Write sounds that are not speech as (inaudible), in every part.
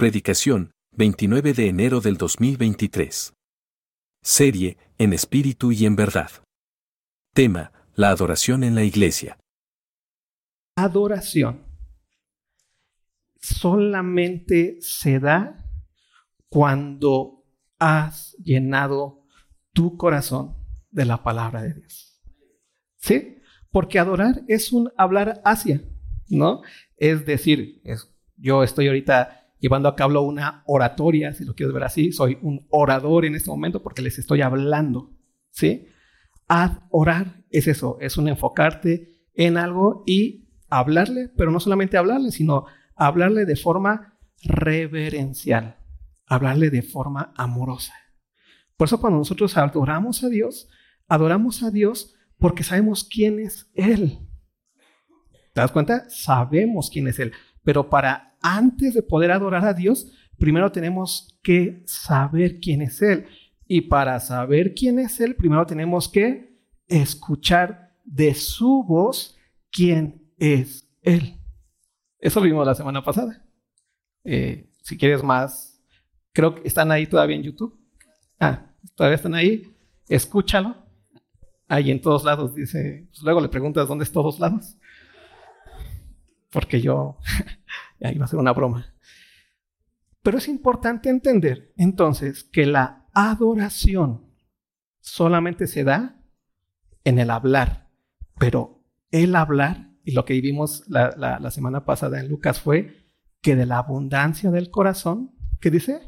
Predicación, 29 de enero del 2023. Serie, En espíritu y en verdad. Tema, la adoración en la iglesia. Adoración solamente se da cuando has llenado tu corazón de la palabra de Dios. ¿Sí? Porque adorar es un hablar hacia, ¿no? Es decir, yo estoy ahorita llevando a cabo una oratoria, si lo quieres ver así, soy un orador en este momento porque les estoy hablando, ¿sí? Adorar es eso, es un enfocarte en algo y hablarle, pero no solamente hablarle, sino hablarle de forma reverencial, hablarle de forma amorosa. Por eso cuando nosotros adoramos a Dios, adoramos a Dios porque sabemos quién es Él. ¿Te das cuenta? Sabemos quién es Él. Pero para antes de poder adorar a Dios, primero tenemos que saber quién es Él. Y para saber quién es Él, primero tenemos que escuchar de su voz quién es Él. Eso vimos la semana pasada. Eh, si quieres más, creo que están ahí todavía en YouTube. Ah, todavía están ahí. Escúchalo ahí en todos lados, dice, pues luego le preguntas dónde es todos lados, porque yo, (laughs) ahí va a ser una broma. Pero es importante entender entonces que la adoración solamente se da en el hablar, pero el hablar, y lo que vivimos la, la semana pasada en Lucas fue que de la abundancia del corazón, ¿qué dice?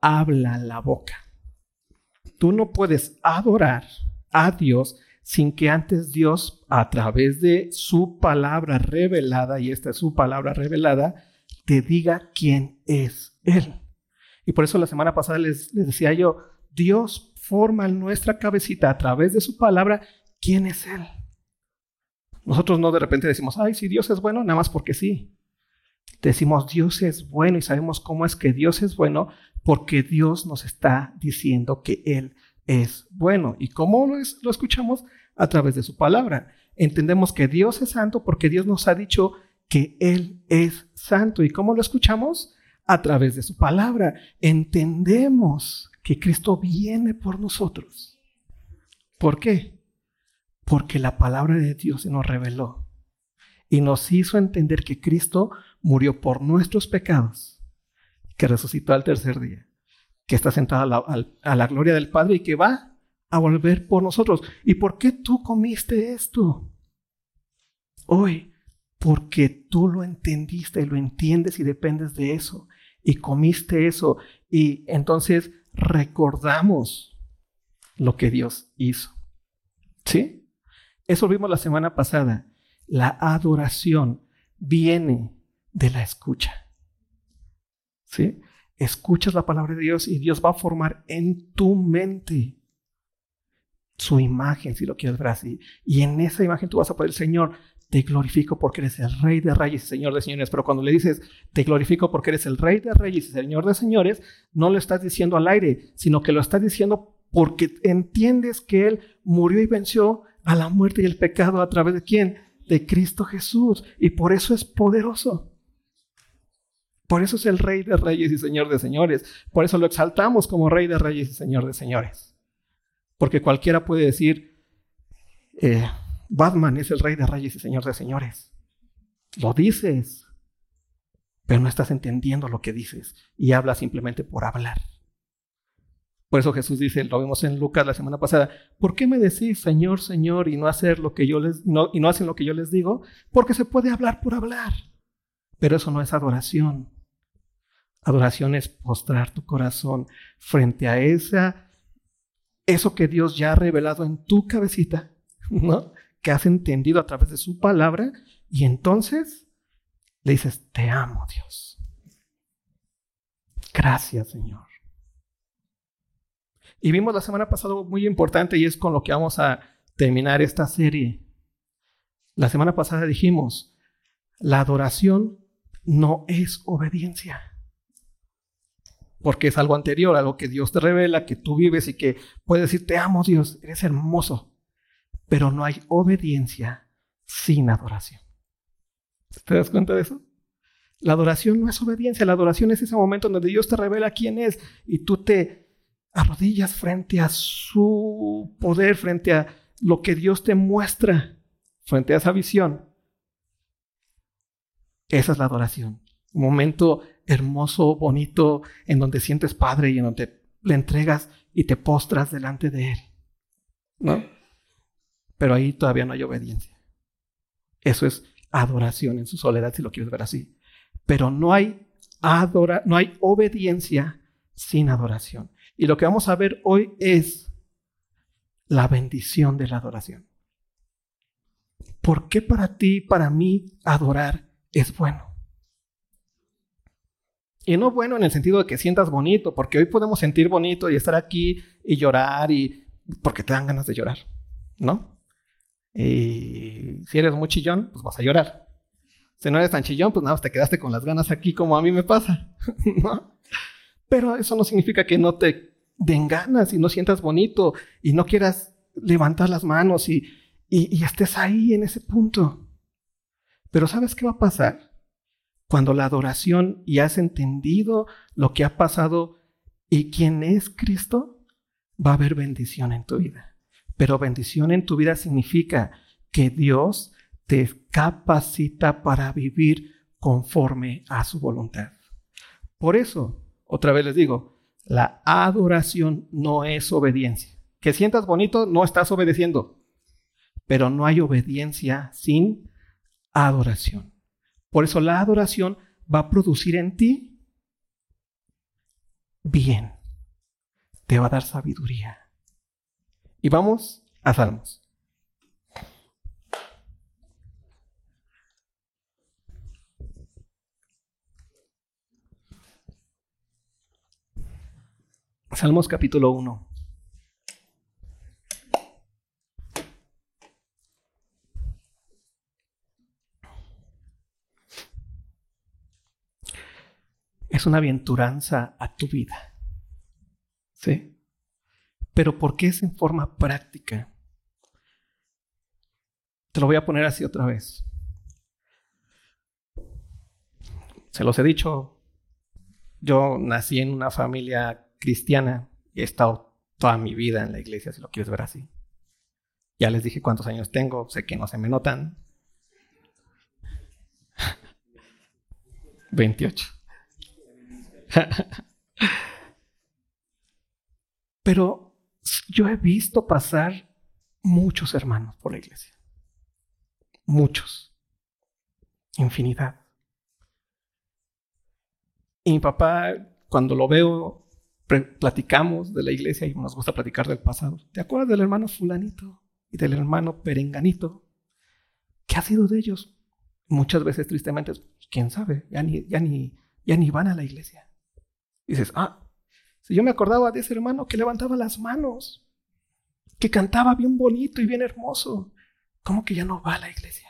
Habla la boca. Tú no puedes adorar a Dios sin que antes Dios, a través de su palabra revelada, y esta es su palabra revelada, te diga quién es Él. Y por eso la semana pasada les, decía yo, Dios forma en nuestra cabecita a través de su palabra quién es Él. Nosotros no de repente decimos, ay, si Dios es bueno, nada más porque sí. Decimos, Dios es bueno y sabemos cómo es que Dios es bueno porque Dios nos está diciendo que Él es bueno. ¿Y cómo lo, lo escuchamos? A través de su palabra. Entendemos que Dios es santo porque Dios nos ha dicho que Él es santo. ¿Y cómo lo escuchamos? A través de su palabra. Entendemos que Cristo viene por nosotros. ¿Por qué? Porque la palabra de Dios se nos reveló y nos hizo entender que Cristo murió por nuestros pecados, que resucitó al tercer día que está sentada a la, gloria del Padre y que va a volver por nosotros. ¿Y por qué tú comiste esto? Hoy, porque tú lo entendiste y lo entiendes y dependes de eso. Y comiste eso. Y entonces recordamos lo que Dios hizo. ¿Sí? Eso vimos la semana pasada. La adoración viene de la escucha. ¿Sí? Escuchas la palabra de Dios y Dios va a formar en tu mente su imagen, si lo quieres ver así. Y en esa imagen tú vas a poder, Señor, te glorifico porque eres el rey de reyes y señor de señores. Pero cuando le dices, te glorifico porque eres el rey de reyes y señor de señores, no lo estás diciendo al aire, sino que lo estás diciendo porque entiendes que Él murió y venció a la muerte y el pecado a través de quién? De Cristo Jesús. Y por eso es poderoso. Por eso es el Rey de Reyes y Señor de Señores. Por eso lo exaltamos como Rey de Reyes y Señor de Señores. Porque cualquiera puede decir, eh, Batman es el Rey de Reyes y Señor de Señores. Lo dices, pero no estás entendiendo lo que dices y hablas simplemente por hablar. Por eso Jesús dice, lo vimos en Lucas la semana pasada, ¿por qué me decís Señor, Señor y no hacer lo que yo les y no hacen lo que yo les digo? Porque se puede hablar por hablar. Pero eso no es adoración. Adoración es postrar tu corazón frente a esa, eso que Dios ya ha revelado en tu cabecita, (laughs) ¿no? Que has entendido a través de su palabra y entonces le dices, te amo Dios. Gracias Señor. Y vimos la semana pasada muy importante y es con lo que vamos a terminar esta serie. La semana pasada dijimos, la adoración no es obediencia porque es algo anterior, algo que Dios te revela, que tú vives y que puedes decir, te amo Dios, eres hermoso, pero no hay obediencia sin adoración. ¿Te das cuenta de eso? La adoración no es obediencia, la adoración es ese momento donde Dios te revela quién es y tú te arrodillas frente a su poder, frente a lo que Dios te muestra, frente a esa visión. Esa es la adoración. Un momento hermoso, bonito, en donde sientes Padre y en donde le entregas y te postras delante de Él. ¿No? Pero ahí todavía no hay obediencia. Eso es adoración en su soledad, si lo quieres ver así. Pero no hay, adora no hay obediencia sin adoración. Y lo que vamos a ver hoy es la bendición de la adoración. ¿Por qué para ti, para mí, adorar es bueno? Y no bueno en el sentido de que sientas bonito, porque hoy podemos sentir bonito y estar aquí y llorar y porque te dan ganas de llorar, ¿no? Y si eres muy chillón, pues vas a llorar. Si no eres tan chillón, pues nada, te quedaste con las ganas aquí como a mí me pasa, (laughs) ¿no? Pero eso no significa que no te den ganas y no sientas bonito y no quieras levantar las manos y, y, y estés ahí en ese punto. Pero ¿sabes qué va a pasar? Cuando la adoración y has entendido lo que ha pasado y quién es Cristo, va a haber bendición en tu vida. Pero bendición en tu vida significa que Dios te capacita para vivir conforme a su voluntad. Por eso, otra vez les digo, la adoración no es obediencia. Que sientas bonito, no estás obedeciendo. Pero no hay obediencia sin adoración. Por eso la adoración va a producir en ti bien. Te va a dar sabiduría. Y vamos a Salmos. Salmos capítulo 1. Es una aventuranza a tu vida. ¿Sí? Pero ¿por qué es en forma práctica? Te lo voy a poner así otra vez. Se los he dicho, yo nací en una familia cristiana y he estado toda mi vida en la iglesia, si lo quieres ver así. Ya les dije cuántos años tengo, sé que no se me notan. (laughs) 28. (laughs) Pero yo he visto pasar muchos hermanos por la iglesia. Muchos. Infinidad. Y mi papá, cuando lo veo, platicamos de la iglesia y nos gusta platicar del pasado. ¿Te acuerdas del hermano fulanito y del hermano perenganito? ¿Qué ha sido de ellos? Muchas veces, tristemente, quién sabe, ya ni, ya ni, ya ni van a la iglesia dices, ah, si yo me acordaba de ese hermano que levantaba las manos, que cantaba bien bonito y bien hermoso, ¿cómo que ya no va a la iglesia?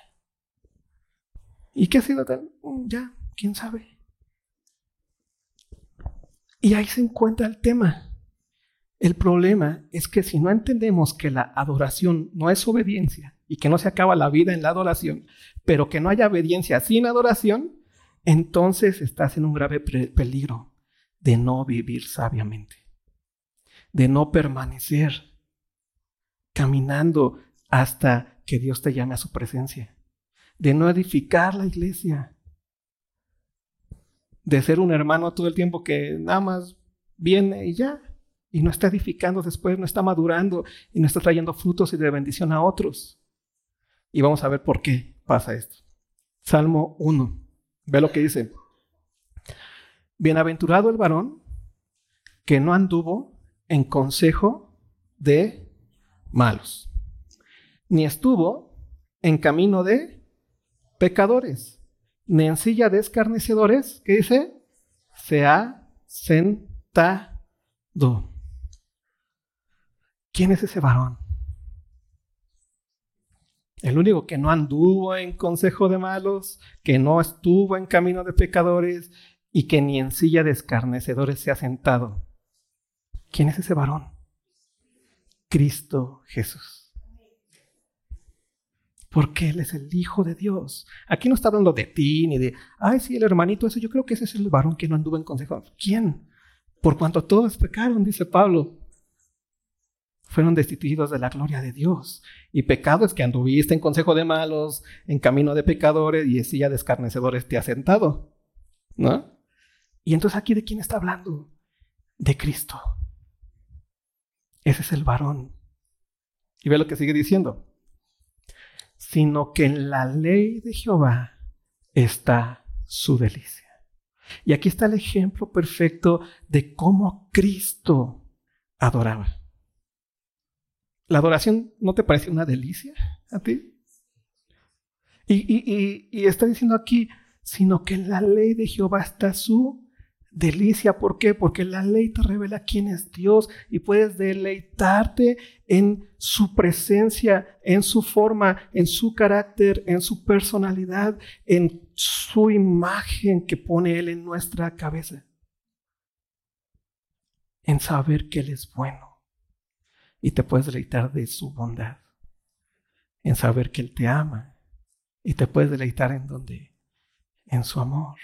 ¿Y qué ha sido tal? Mm, ya, quién sabe. Y ahí se encuentra el tema. El problema es que si no entendemos que la adoración no es obediencia y que no se acaba la vida en la adoración, pero que no haya obediencia sin adoración, entonces estás en un grave peligro de no vivir sabiamente, de no permanecer caminando hasta que Dios te llame a su presencia, de no edificar la iglesia, de ser un hermano todo el tiempo que nada más viene y ya, y no está edificando después, no está madurando y no está trayendo frutos y de bendición a otros. Y vamos a ver por qué pasa esto. Salmo 1. Ve lo que dice. Bienaventurado el varón que no anduvo en consejo de malos, ni estuvo en camino de pecadores, ni en silla de escarnecedores, ¿qué dice? Se ha sentado. ¿Quién es ese varón? El único que no anduvo en consejo de malos, que no estuvo en camino de pecadores, y que ni en silla de escarnecedores se ha sentado. ¿Quién es ese varón? Cristo Jesús. porque Él es el Hijo de Dios. Aquí no está hablando de ti ni de, ay, sí, el hermanito, eso yo creo que ese es el varón que no anduvo en consejo. ¿Quién? Por cuanto todos pecaron, dice Pablo, fueron destituidos de la gloria de Dios. Y pecado es que anduviste en consejo de malos, en camino de pecadores y en silla de escarnecedores te has sentado. ¿No? Y entonces aquí de quién está hablando? De Cristo. Ese es el varón. Y ve lo que sigue diciendo. Sino que en la ley de Jehová está su delicia. Y aquí está el ejemplo perfecto de cómo Cristo adoraba. ¿La adoración no te parece una delicia a ti? Y, y, está diciendo aquí, sino que en la ley de Jehová está su delicia. ¿Por qué? Porque la ley te revela quién es Dios y puedes deleitarte en su presencia, en su forma, en su carácter, en su personalidad, en su imagen que pone Él en nuestra cabeza. En saber que Él es bueno y te puedes deleitar de su bondad. En saber que Él te ama y te puedes deleitar en donde? En su amor.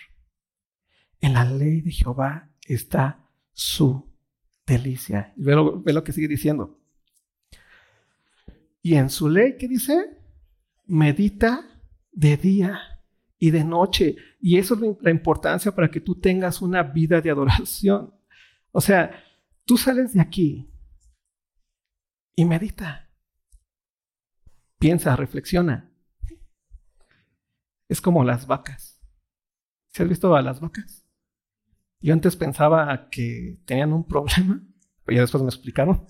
En la ley de Jehová está su delicia. Y ve lo, que sigue diciendo. Y en su ley, ¿qué dice? Medita de día y de noche. Y eso es la importancia para que tú tengas una vida de adoración. O sea, tú sales de aquí y medita. Piensa, reflexiona. Es como las vacas. ¿Se has visto a las vacas? Yo antes pensaba que tenían un problema, pero ya después me explicaron.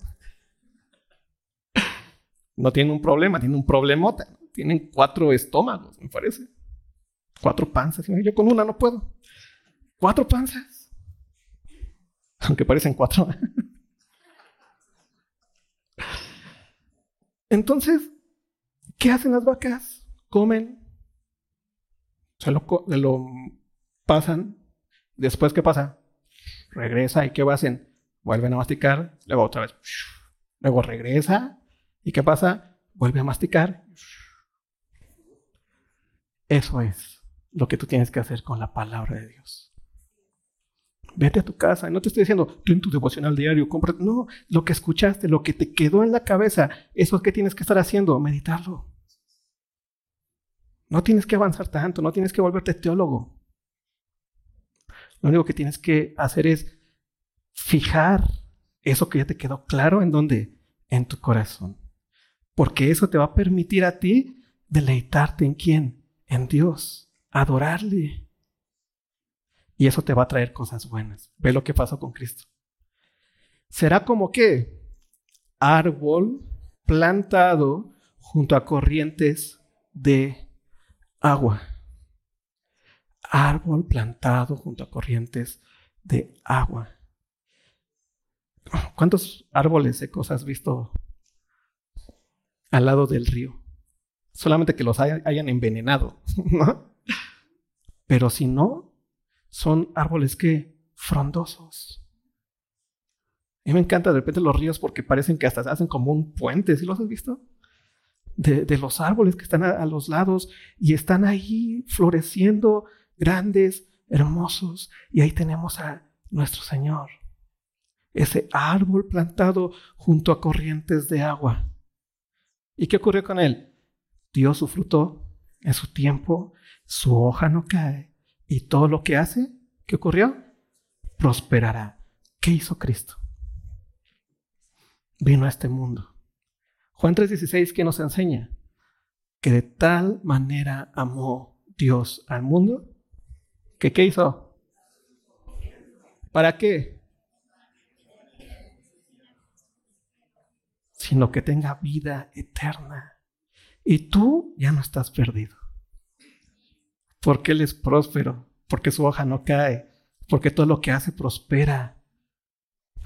No tienen un problema, tienen un problemota. Tienen cuatro estómagos, me parece. Cuatro panzas. Yo con una no puedo. Cuatro panzas. Aunque parecen cuatro. Entonces, ¿qué hacen las vacas? Comen, se lo, se lo pasan Después, ¿qué pasa? Regresa y ¿qué hacen? Vuelven a masticar, luego otra vez. Luego regresa y ¿qué pasa? Vuelve a masticar. Eso es lo que tú tienes que hacer con la palabra de Dios. Vete a tu casa. No te estoy diciendo, tú en tu devocional diario, compra. No, lo que escuchaste, lo que te quedó en la cabeza, eso es que tienes que estar haciendo, meditarlo. No tienes que avanzar tanto, no tienes que volverte teólogo. Lo único que tienes que hacer es fijar eso que ya te quedó claro en dónde? En tu corazón. Porque eso te va a permitir a ti deleitarte en quién? En Dios. Adorarle. Y eso te va a traer cosas buenas. Ve lo que pasó con Cristo. Será como que árbol plantado junto a corrientes de agua árbol plantado junto a corrientes de agua. ¿Cuántos árboles secos has visto al lado del río? Solamente que los hayan envenenado, (laughs) ¿no? Pero si no, son árboles que frondosos. A mí me encanta de repente los ríos porque parecen que hasta se hacen como un puente, ¿sí los has visto? De, los árboles que están a, los lados y están ahí floreciendo grandes, hermosos, y ahí tenemos a nuestro Señor, ese árbol plantado junto a corrientes de agua. ¿Y qué ocurrió con él? Dio su fruto en su tiempo, su hoja no cae, y todo lo que hace, ¿qué ocurrió? Prosperará. ¿Qué hizo Cristo? Vino a este mundo. Juan 3:16, ¿qué nos enseña? Que de tal manera amó Dios al mundo ¿Qué, hizo? ¿Para qué? Sino que tenga vida eterna. Y tú ya no estás perdido. Porque Él es próspero, porque su hoja no cae, porque todo lo que hace prospera.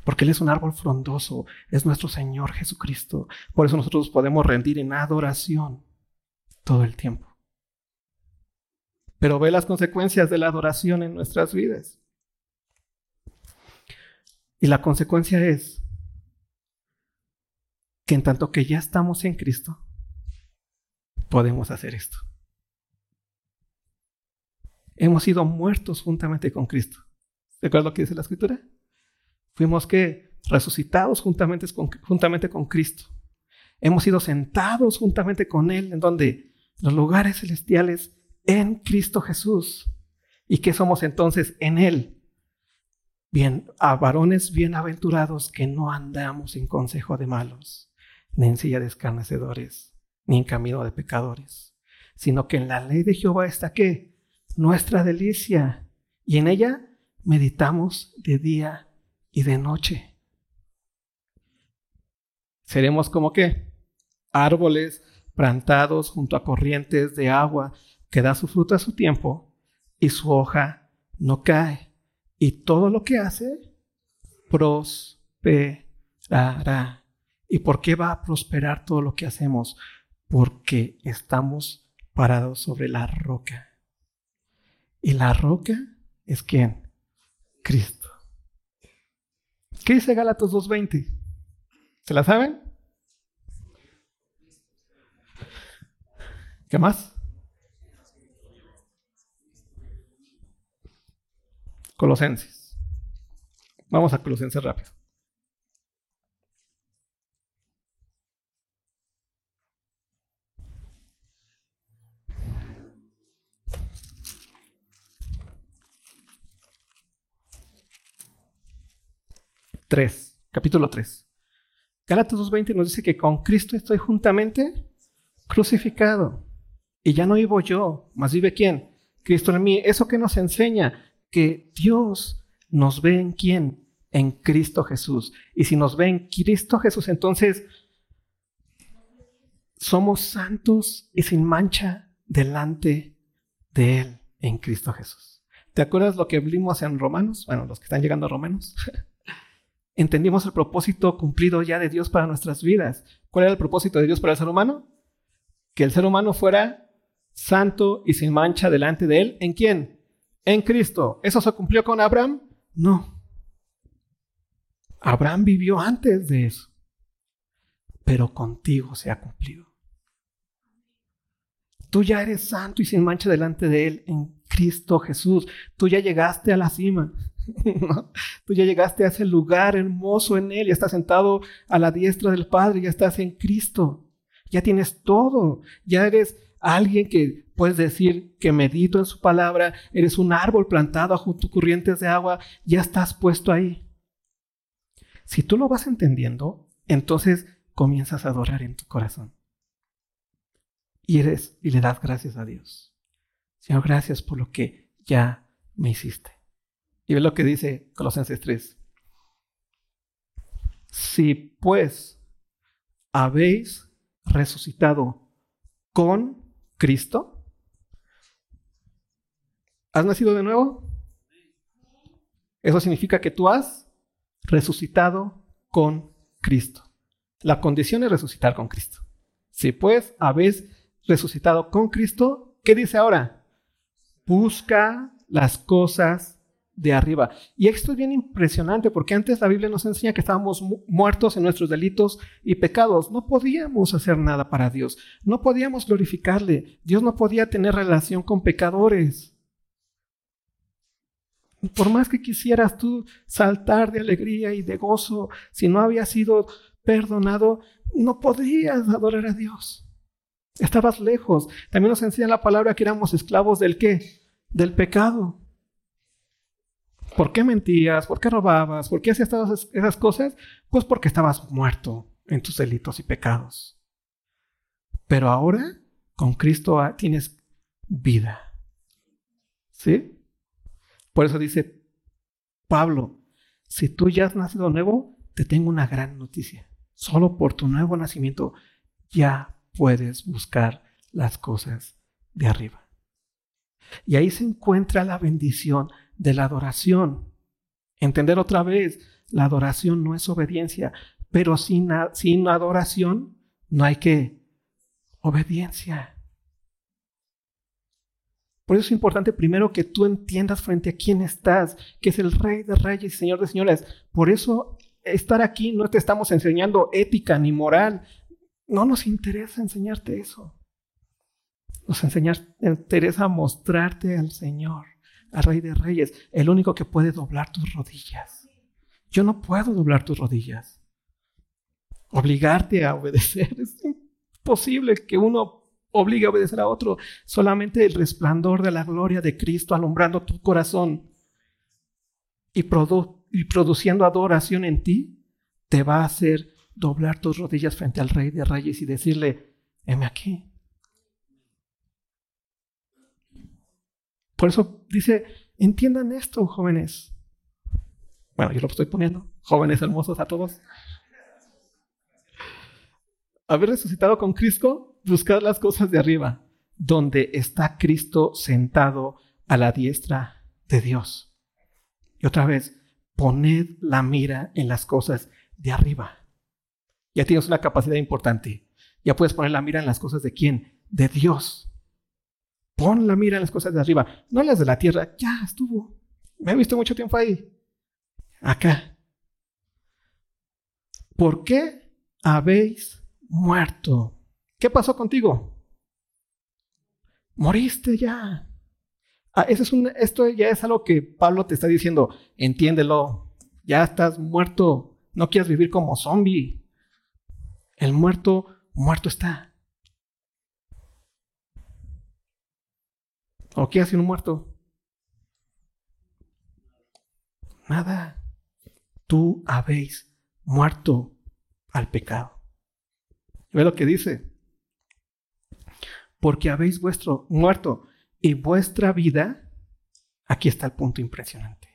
Porque Él es un árbol frondoso, es nuestro Señor Jesucristo. Por eso nosotros podemos rendir en adoración todo el tiempo pero ve las consecuencias de la adoración en nuestras vidas. Y la consecuencia es que en tanto que ya estamos en Cristo, podemos hacer esto. Hemos sido muertos juntamente con Cristo. ¿Recuerdas lo que dice la escritura? Fuimos que resucitados juntamente con, juntamente con Cristo. Hemos sido sentados juntamente con Él en donde los lugares celestiales en Cristo Jesús. ¿Y qué somos entonces en Él? Bien, a varones bienaventurados que no andamos en consejo de malos, ni en silla de escarnecedores, ni en camino de pecadores, sino que en la ley de Jehová está qué? Nuestra delicia, y en ella meditamos de día y de noche. Seremos como qué? Árboles plantados junto a corrientes de agua que da su fruto a su tiempo y su hoja no cae. Y todo lo que hace prosperará. ¿Y por qué va a prosperar todo lo que hacemos? Porque estamos parados sobre la roca. Y la roca es quién? Cristo. ¿Qué dice Gálatas 2.20? ¿Se la saben? ¿Qué más? Colosenses. Vamos a Colosenses rápido. Tres, capítulo 3. Gálatas 2.20 nos dice que con Cristo estoy juntamente crucificado. Y ya no vivo yo, más vive quién? Cristo en mí. ¿Eso que nos enseña? Que Dios nos ve en quién? En Cristo Jesús. Y si nos ve en Cristo Jesús, entonces somos santos y sin mancha delante de Él en Cristo Jesús. ¿Te acuerdas lo que vimos en Romanos? Bueno, los que están llegando a Romanos. (laughs) Entendimos el propósito cumplido ya de Dios para nuestras vidas. ¿Cuál era el propósito de Dios para el ser humano? Que el ser humano fuera santo y sin mancha delante de Él. ¿En quién? En Cristo. ¿Eso se cumplió con Abraham? No. Abraham vivió antes de eso. Pero contigo se ha cumplido. Tú ya eres santo y sin mancha delante de Él en Cristo Jesús. Tú ya llegaste a la cima. (laughs) Tú ya llegaste a ese lugar hermoso en Él. Ya estás sentado a la diestra del Padre. Ya estás en Cristo. Ya tienes todo. Ya eres alguien que puedes decir que medito en su palabra, eres un árbol plantado junto a corrientes de agua, ya estás puesto ahí. Si tú lo vas entendiendo, entonces comienzas a adorar en tu corazón. Y eres y le das gracias a Dios. Señor, gracias por lo que ya me hiciste. Y ve lo que dice Colosenses 3. Si pues habéis resucitado con Cristo? ¿Has nacido de nuevo? Eso significa que tú has resucitado con Cristo. La condición es resucitar con Cristo. Si pues habéis resucitado con Cristo, ¿qué dice ahora? Busca las cosas de arriba. Y esto es bien impresionante porque antes la Biblia nos enseña que estábamos muertos en nuestros delitos y pecados. No podíamos hacer nada para Dios. No podíamos glorificarle. Dios no podía tener relación con pecadores. Por más que quisieras tú saltar de alegría y de gozo, si no habías sido perdonado, no podías adorar a Dios. Estabas lejos. También nos enseña la palabra que éramos esclavos del qué? Del pecado. ¿Por qué mentías? ¿Por qué robabas? ¿Por qué hacías todas esas cosas? Pues porque estabas muerto en tus delitos y pecados. Pero ahora, con Cristo ah, tienes vida. ¿Sí? Por eso dice Pablo, si tú ya has nacido nuevo, te tengo una gran noticia. Solo por tu nuevo nacimiento ya puedes buscar las cosas de arriba. Y ahí se encuentra la bendición de la adoración. Entender otra vez, la adoración no es obediencia, pero sin, sin adoración no hay que obediencia. Por eso es importante primero que tú entiendas frente a quién estás, que es el Rey de Reyes y Señor de Señores. Por eso estar aquí no te estamos enseñando ética ni moral. No nos interesa enseñarte eso. Nos enseña Teresa a mostrarte al Señor, al Rey de Reyes, el único que puede doblar tus rodillas. Yo no puedo doblar tus rodillas. Obligarte a obedecer es imposible que uno obligue a obedecer a otro. Solamente el resplandor de la gloria de Cristo alumbrando tu corazón y, produciendo adoración en ti, te va a hacer doblar tus rodillas frente al Rey de Reyes y decirle, heme aquí. Por eso dice, entiendan esto, jóvenes. Bueno, yo lo estoy poniendo. Jóvenes hermosos a todos. Haber resucitado con Cristo, buscar las cosas de arriba, donde está Cristo sentado a la diestra de Dios. Y otra vez, poned la mira en las cosas de arriba. Ya tienes una capacidad importante. Ya puedes poner la mira en las cosas de quién? De Dios. Pon la mira en las cosas de arriba, no las de la tierra. Ya estuvo. Me he visto mucho tiempo ahí. Acá. ¿Por qué habéis muerto? ¿Qué pasó contigo? Moriste ya. Ah, es esto ya es algo que Pablo te está diciendo. Entiéndelo. Ya estás muerto. No quieras vivir como zombie. El muerto, muerto está. ¿O qué hace un muerto? Nada. Tú habéis muerto al pecado. Ve lo que dice. Porque habéis vuestro muerto y vuestra vida, aquí está el punto impresionante,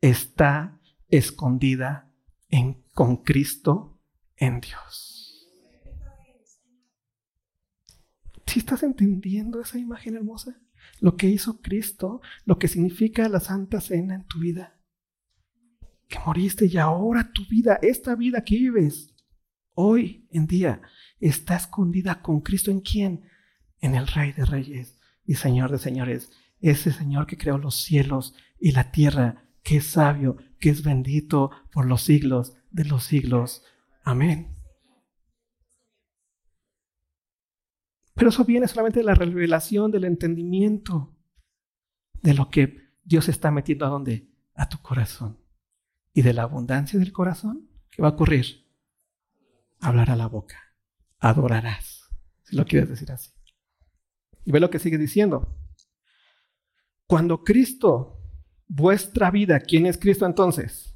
está escondida en, con Cristo en Dios. ¿Sí estás entendiendo esa imagen hermosa? Lo que hizo Cristo, lo que significa la Santa Cena en tu vida. Que moriste y ahora tu vida, esta vida que vives hoy en día, está escondida con Cristo en quién? En el Rey de Reyes y Señor de Señores. Ese Señor que creó los cielos y la tierra, que es sabio, que es bendito por los siglos de los siglos. Amén. Pero eso viene solamente de la revelación, del entendimiento de lo que Dios está metiendo a dónde? A tu corazón. Y de la abundancia del corazón, ¿qué va a ocurrir? Hablar a la boca. Adorarás. Si lo quieres decir así. Y ve lo que sigue diciendo. Cuando Cristo, vuestra vida, ¿quién es Cristo entonces?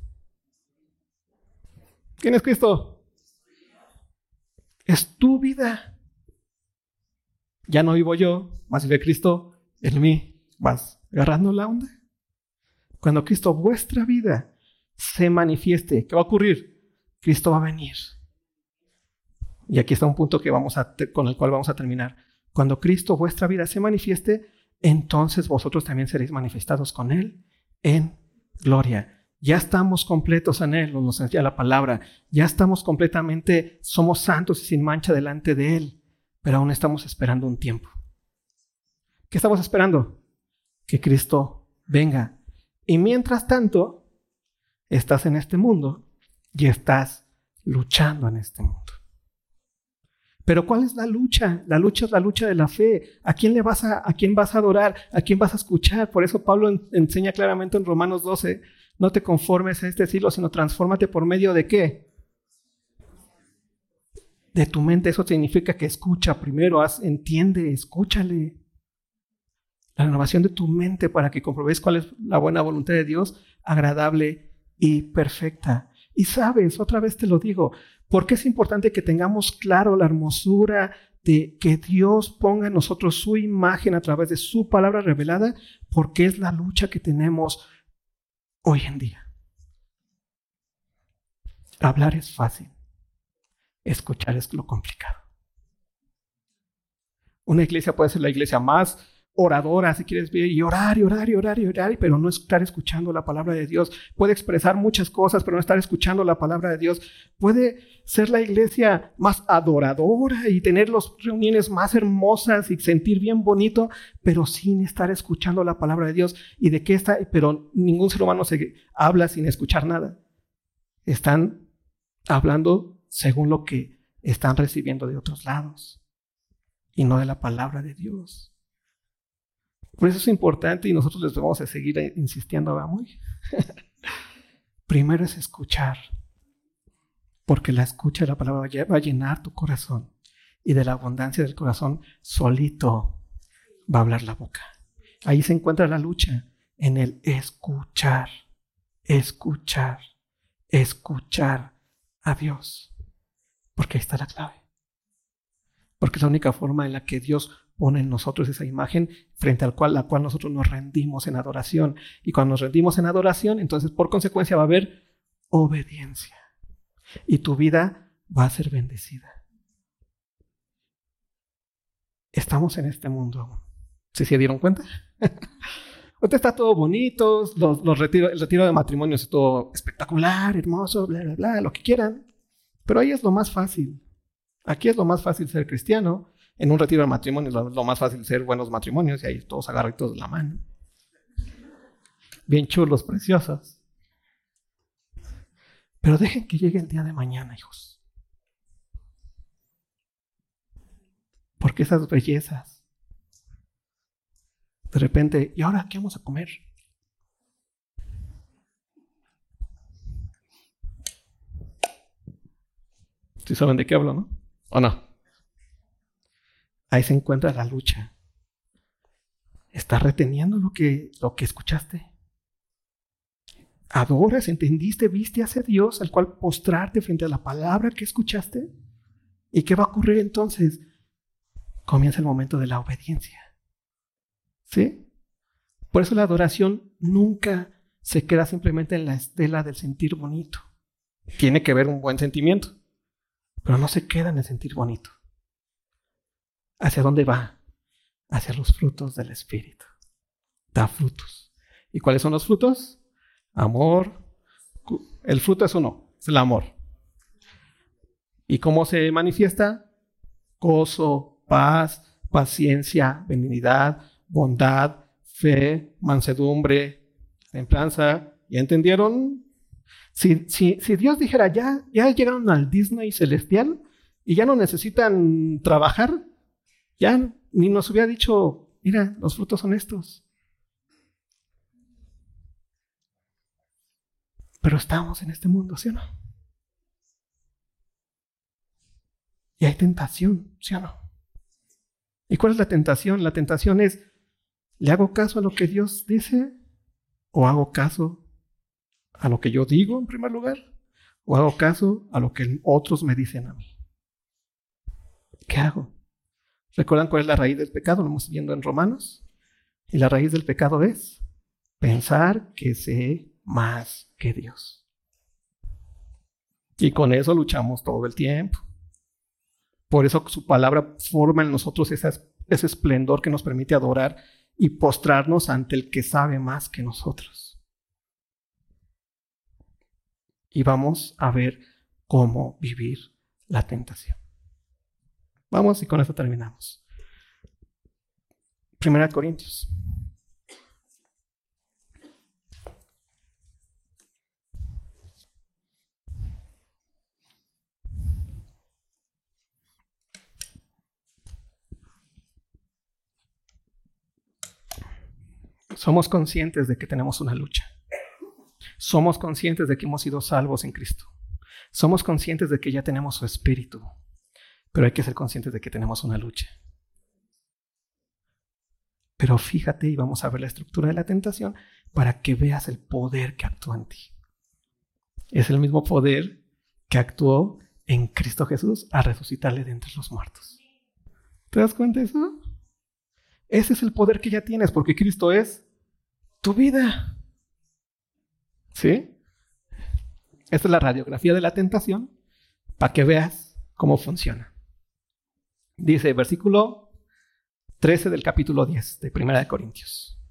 ¿Quién es Cristo? Es tu vida. Ya no vivo yo, más vive Cristo en mí. ¿Vas agarrando la onda? Cuando Cristo, vuestra vida, se manifieste, ¿qué va a ocurrir? Cristo va a venir. Y aquí está un punto que vamos a, con el cual vamos a terminar. Cuando Cristo, vuestra vida, se manifieste, entonces vosotros también seréis manifestados con Él en gloria. Ya estamos completos en Él, nos decía la palabra. Ya estamos completamente, somos santos y sin mancha delante de Él pero aún estamos esperando un tiempo. ¿Qué estamos esperando? Que Cristo venga. Y mientras tanto, estás en este mundo y estás luchando en este mundo. Pero ¿cuál es la lucha? La lucha es la lucha de la fe. ¿A quién le vas a, a quién vas a adorar? ¿A quién vas a escuchar? Por eso Pablo enseña claramente en Romanos 12, no te conformes a este siglo, sino transfórmate por medio de qué? De tu mente, eso significa que escucha primero, entiende, escúchale. La renovación de tu mente para que comprobes cuál es la buena voluntad de Dios, agradable y perfecta. Y sabes, otra vez te lo digo, porque es importante que tengamos claro la hermosura de que Dios ponga en nosotros su imagen a través de su palabra revelada, porque es la lucha que tenemos hoy en día. Hablar es fácil. Escuchar es lo complicado. Una iglesia puede ser la iglesia más oradora, si quieres ver, y orar, y orar, y orar, y orar, pero no estar escuchando la palabra de Dios. Puede expresar muchas cosas, pero no estar escuchando la palabra de Dios. Puede ser la iglesia más adoradora y tener las reuniones más hermosas y sentir bien bonito, pero sin estar escuchando la palabra de Dios. ¿Y de qué está? Pero ningún ser humano se habla sin escuchar nada. Están hablando según lo que están recibiendo de otros lados. y no de la palabra de Dios. Por eso es importante y nosotros les vamos a seguir insistiendo, ¿vamos? (laughs) Primero es escuchar, porque la escucha de la palabra va a llenar tu corazón y de la abundancia del corazón solito va a hablar la boca. Ahí se encuentra la lucha en el escuchar, escuchar, escuchar a Dios, porque ahí está la clave. Porque es la única forma en la que Dios pone en nosotros esa imagen frente al cual la cual nosotros nos rendimos en adoración. Y cuando nos rendimos en adoración, entonces por consecuencia va a haber obediencia. Y tu vida va a ser bendecida. Estamos en este mundo. ¿Sí se dieron cuenta? (laughs) Ahorita está todo bonito, el retiro de matrimonio es todo espectacular, hermoso, bla, bla, bla, lo que quieran. Pero ahí es lo más fácil. Aquí es lo más fácil ser cristiano. En un retiro de matrimonio es lo, más fácil ser buenos matrimonios y ahí todos agarritos de la mano. Bien chulos, preciosos. Pero dejen que llegue el día de mañana, hijos. Porque esas bellezas, de repente, ¿y ahora qué vamos a comer? ¿Sí saben de qué hablo, no? ¿O no? Ahí se encuentra la lucha. ¿Estás reteniendo lo que, lo que escuchaste? ¿Adoras, entendiste, viste hacia Dios al cual postrarte frente a la palabra que escuchaste? ¿Y qué va a ocurrir entonces? comienza el momento de la obediencia. ¿Sí? Por eso la adoración nunca se queda simplemente en la estela del sentir bonito. Tiene que haber un buen sentimiento, pero no se queda en sentir bonito. ¿Hacia dónde va? Hacia los frutos del Espíritu. Da frutos. ¿Y cuáles son los frutos? Amor. El fruto es uno, es el amor. ¿Y cómo se manifiesta? Gozo, paz, paciencia, benignidad, bondad, fe, mansedumbre, templanza. ¿Ya entendieron? Si, si, si Dios dijera, ya, ya llegaron al Disney celestial y ya no necesitan trabajar, ya ni nos hubiera dicho, mira, los frutos son estos. Pero estamos en este mundo, ¿sí o no? Y hay tentación, ¿sí o no? ¿Y cuál es la tentación? La tentación es, ¿le hago caso a lo que Dios dice? ¿O hago caso a lo que yo digo en primer lugar? ¿O hago caso a lo que otros me dicen a mí? ¿Qué hago? ¿Recuerdan cuál es la raíz del pecado? Lo hemos viendo en Romanos. Y la raíz del pecado es pensar que sé más que Dios. Y con eso luchamos todo el tiempo. Por eso su palabra forma en nosotros ese esplendor que nos permite adorar y postrarnos ante el que sabe más que nosotros. Y vamos a ver cómo vivir la tentación. Vamos y con esto terminamos. Primera Corintios Somos conscientes de que tenemos una lucha. Somos conscientes de que hemos sido salvos en Cristo. Somos conscientes de que ya tenemos su espíritu. Pero hay que ser conscientes de que tenemos una lucha. Pero fíjate y vamos a ver la estructura de la tentación para que veas el poder que actúa en ti. Es el mismo poder que actuó en Cristo Jesús a resucitarle de entre los muertos. ¿Te das cuenta de eso? Ese es el poder que ya tienes porque Cristo es tu vida. ¿Sí? Esta es la radiografía de la tentación para que veas cómo funciona. Dice versículo 13 del capítulo 10 de Primera de Corintios.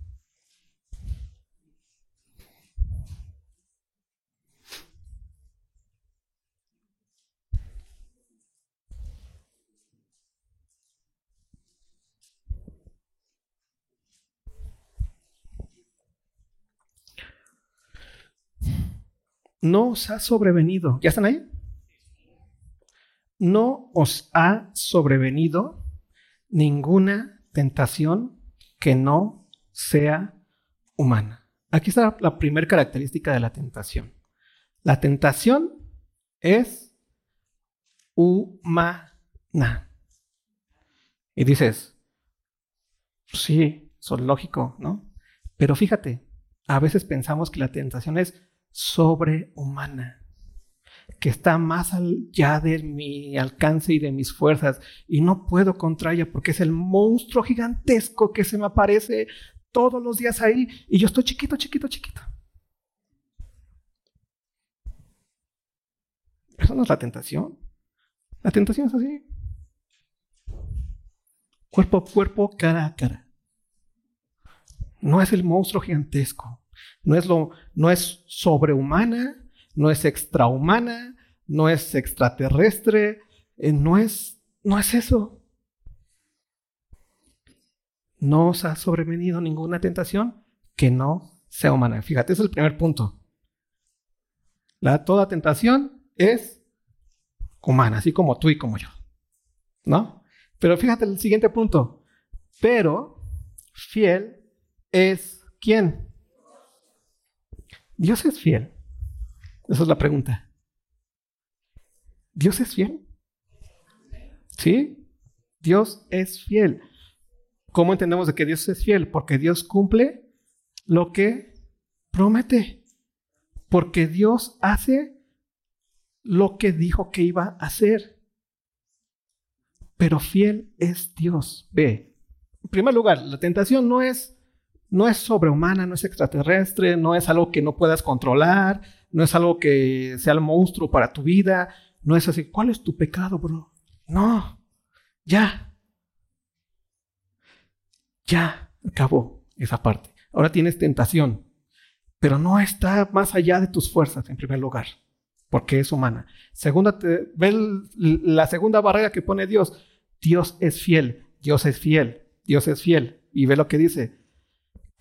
No os ha sobrevenido. ¿Ya están ahí? No os ha sobrevenido ninguna tentación que no sea humana. Aquí está la primera característica de la tentación. La tentación es humana. Y dices, sí, es lógico, ¿no? Pero fíjate, a veces pensamos que la tentación es sobrehumana, que está más allá de mi alcance y de mis fuerzas, y no puedo contra ella porque es el monstruo gigantesco que se me aparece todos los días ahí, y yo estoy chiquito, chiquito, chiquito. Eso no es la tentación. La tentación es así. Cuerpo a cuerpo, cara a cara. No es el monstruo gigantesco. No es, lo, no es sobrehumana, no es extrahumana, no es extraterrestre, eh, no, es, no es eso. No os ha sobrevenido ninguna tentación que no sea humana. Fíjate, ese es el primer punto. La, toda tentación es humana, así como tú y como yo. ¿No? Pero fíjate el siguiente punto. Pero fiel es quién? Dios es fiel. Esa es la pregunta. ¿Dios es fiel? ¿Sí? Dios es fiel. ¿Cómo entendemos de que Dios es fiel? Porque Dios cumple lo que promete. Porque Dios hace lo que dijo que iba a hacer. Pero fiel es Dios. Ve, en primer lugar, la tentación no es no es sobrehumana, no es extraterrestre, no es algo que no puedas controlar, no es algo que sea el monstruo para tu vida, no es así, ¿cuál es tu pecado, bro? No, ya. Ya acabó esa parte. Ahora tienes tentación, pero no está más allá de tus fuerzas en primer lugar, porque es humana. Segunda, ve la segunda barrera que pone Dios. Dios es fiel, Dios es fiel, Dios es fiel. Y ve lo que dice,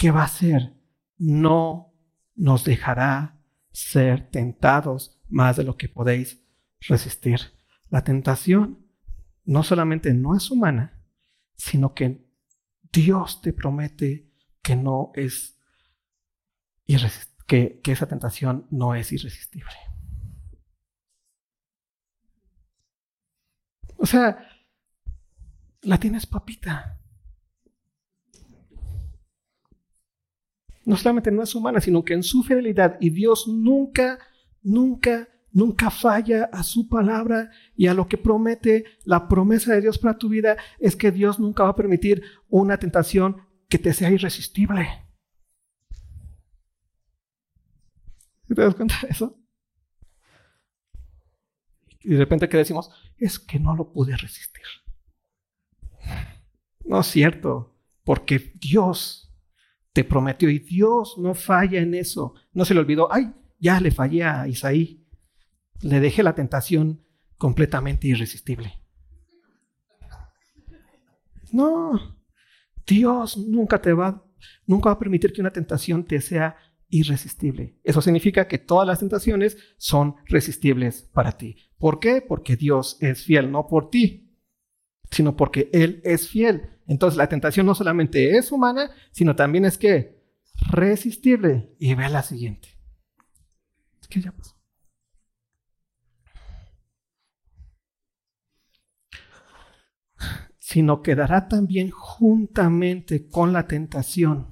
¿qué va a hacer? No nos dejará ser tentados más de lo que podéis resistir. La tentación no solamente no es humana, sino que Dios te promete que no es que, esa tentación no es irresistible. O sea, la tienes papita. No solamente no es humana, sino que en su fidelidad, y Dios nunca, nunca, nunca falla a su palabra y a lo que promete, la promesa de Dios para tu vida es que Dios nunca va a permitir una tentación que te sea irresistible. ¿Te das cuenta de eso? Y de repente que decimos, es que no lo pude resistir. No es cierto, porque Dios te prometió y Dios no falla en eso. No se le olvidó, ay, ya le fallé a Isaí. Le dejé la tentación completamente irresistible. No, Dios nunca te va, nunca va a permitir que una tentación te sea irresistible. Eso significa que todas las tentaciones son resistibles para ti. ¿Por qué? Porque Dios es fiel, no por ti, sino porque Él es fiel. Entonces la tentación no solamente es humana, sino también es que resistible. Y ve la siguiente. ¿Qué ya pasó? Sino que dará también juntamente con la tentación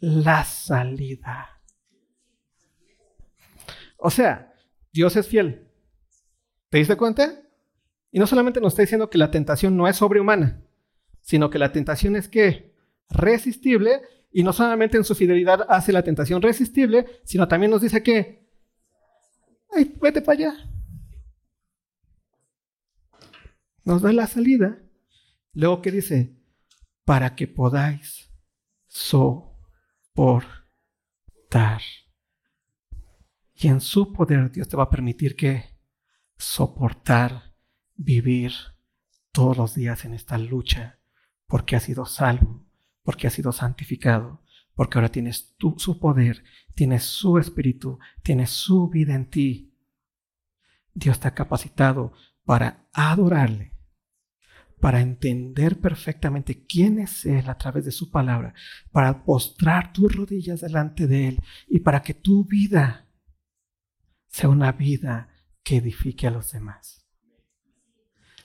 la salida. O sea, Dios es fiel. ¿Te diste cuenta? Y no solamente nos está diciendo que la tentación no es sobrehumana, sino que la tentación es que resistible y no solamente en su fidelidad hace la tentación resistible, sino también nos dice que, ay, vete para allá. Nos da la salida. Luego que dice, para que podáis soportar. Y en su poder Dios te va a permitir que soportar, vivir todos los días en esta lucha porque has sido salvo, porque has sido santificado, porque ahora tienes su poder, tienes su espíritu, tienes su vida en ti. Dios ha capacitado para adorarle, para entender perfectamente quién es Él a través de su palabra, para postrar tus rodillas delante de Él y para que tu vida sea una vida que edifique a los demás.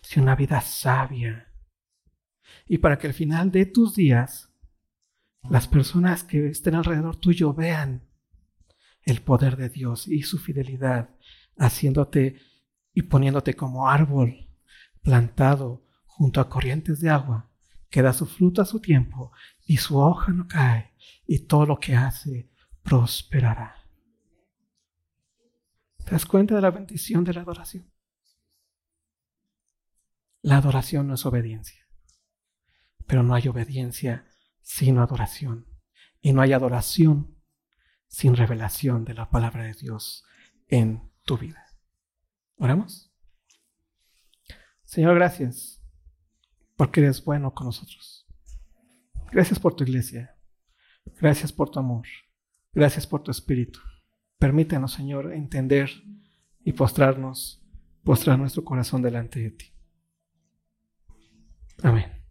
Sea una vida sabia. Y para que al final de tus días, las personas que estén alrededor tuyo vean el poder de Dios y su fidelidad, haciéndote y poniéndote como árbol plantado junto a corrientes de agua, que da su fruto a su tiempo y su hoja no cae y todo lo que hace prosperará. ¿Te das cuenta de la bendición de la adoración? La adoración no es obediencia, pero no hay obediencia sin adoración y no hay adoración sin revelación de la palabra de Dios en tu vida. ¿Oramos? Señor, gracias porque eres bueno con nosotros. Gracias por tu iglesia. Gracias por tu amor. Gracias por tu espíritu. Permítenos, Señor, entender y postrarnos, postrar nuestro corazón delante de ti. Amén.